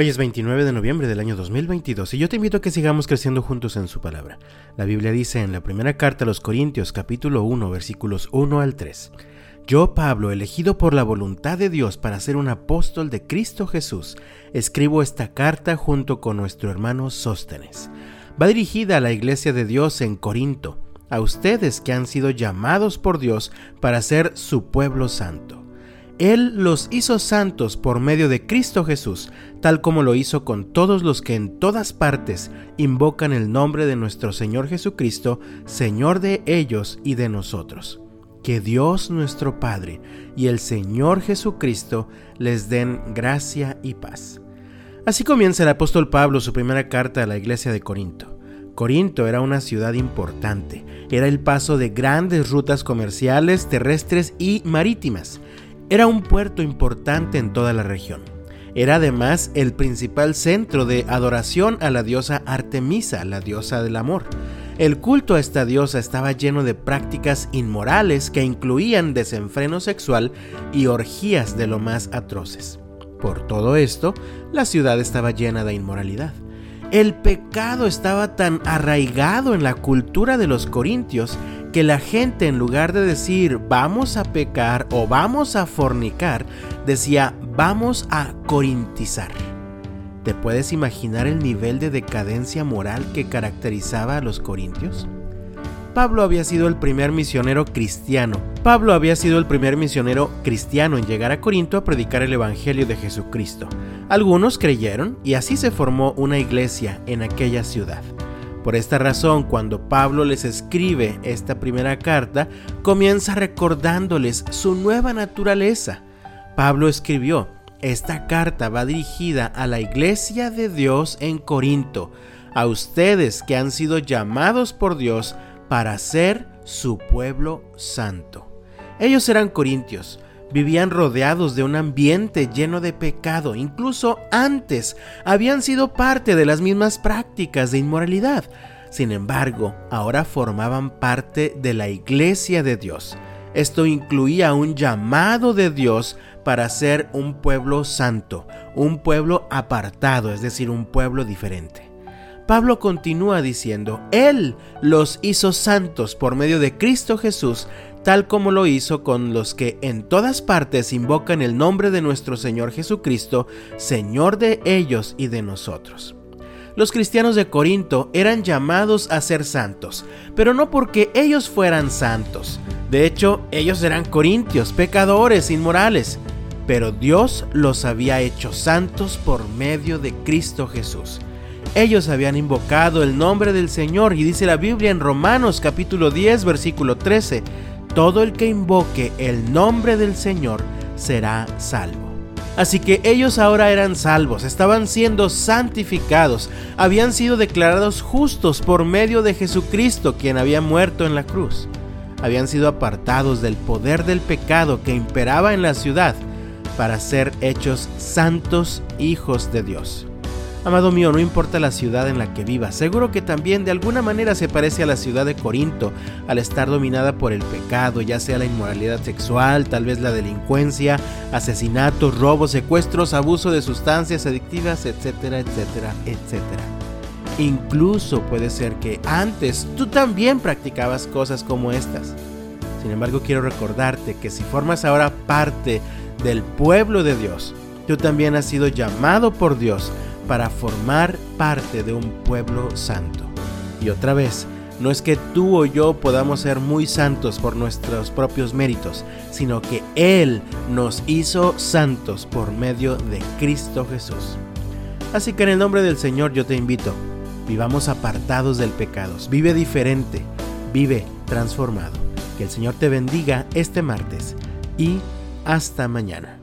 Hoy es 29 de noviembre del año 2022 y yo te invito a que sigamos creciendo juntos en su palabra. La Biblia dice en la primera carta a los Corintios capítulo 1 versículos 1 al 3. Yo, Pablo, elegido por la voluntad de Dios para ser un apóstol de Cristo Jesús, escribo esta carta junto con nuestro hermano Sóstenes. Va dirigida a la iglesia de Dios en Corinto, a ustedes que han sido llamados por Dios para ser su pueblo santo. Él los hizo santos por medio de Cristo Jesús, tal como lo hizo con todos los que en todas partes invocan el nombre de nuestro Señor Jesucristo, Señor de ellos y de nosotros. Que Dios nuestro Padre y el Señor Jesucristo les den gracia y paz. Así comienza el apóstol Pablo su primera carta a la iglesia de Corinto. Corinto era una ciudad importante, era el paso de grandes rutas comerciales, terrestres y marítimas era un puerto importante en toda la región. Era además el principal centro de adoración a la diosa Artemisa, la diosa del amor. El culto a esta diosa estaba lleno de prácticas inmorales que incluían desenfreno sexual y orgías de lo más atroces. Por todo esto, la ciudad estaba llena de inmoralidad. El pecado estaba tan arraigado en la cultura de los corintios que la gente en lugar de decir vamos a pecar o vamos a fornicar, decía vamos a corintizar. ¿Te puedes imaginar el nivel de decadencia moral que caracterizaba a los corintios? Pablo había sido el primer misionero cristiano. Pablo había sido el primer misionero cristiano en llegar a Corinto a predicar el Evangelio de Jesucristo. Algunos creyeron y así se formó una iglesia en aquella ciudad. Por esta razón, cuando Pablo les escribe esta primera carta, comienza recordándoles su nueva naturaleza. Pablo escribió, esta carta va dirigida a la iglesia de Dios en Corinto, a ustedes que han sido llamados por Dios para ser su pueblo santo. Ellos eran corintios, vivían rodeados de un ambiente lleno de pecado, incluso antes habían sido parte de las mismas prácticas de inmoralidad. Sin embargo, ahora formaban parte de la iglesia de Dios. Esto incluía un llamado de Dios para ser un pueblo santo, un pueblo apartado, es decir, un pueblo diferente. Pablo continúa diciendo, Él los hizo santos por medio de Cristo Jesús tal como lo hizo con los que en todas partes invocan el nombre de nuestro Señor Jesucristo, Señor de ellos y de nosotros. Los cristianos de Corinto eran llamados a ser santos, pero no porque ellos fueran santos. De hecho, ellos eran corintios, pecadores, inmorales, pero Dios los había hecho santos por medio de Cristo Jesús. Ellos habían invocado el nombre del Señor y dice la Biblia en Romanos capítulo 10 versículo 13, todo el que invoque el nombre del Señor será salvo. Así que ellos ahora eran salvos, estaban siendo santificados, habían sido declarados justos por medio de Jesucristo, quien había muerto en la cruz. Habían sido apartados del poder del pecado que imperaba en la ciudad para ser hechos santos hijos de Dios. Amado mío, no importa la ciudad en la que vivas, seguro que también de alguna manera se parece a la ciudad de Corinto, al estar dominada por el pecado, ya sea la inmoralidad sexual, tal vez la delincuencia, asesinatos, robos, secuestros, abuso de sustancias adictivas, etcétera, etcétera, etcétera. Incluso puede ser que antes tú también practicabas cosas como estas. Sin embargo, quiero recordarte que si formas ahora parte del pueblo de Dios, tú también has sido llamado por Dios para formar parte de un pueblo santo. Y otra vez, no es que tú o yo podamos ser muy santos por nuestros propios méritos, sino que Él nos hizo santos por medio de Cristo Jesús. Así que en el nombre del Señor yo te invito, vivamos apartados del pecado, vive diferente, vive transformado. Que el Señor te bendiga este martes y hasta mañana.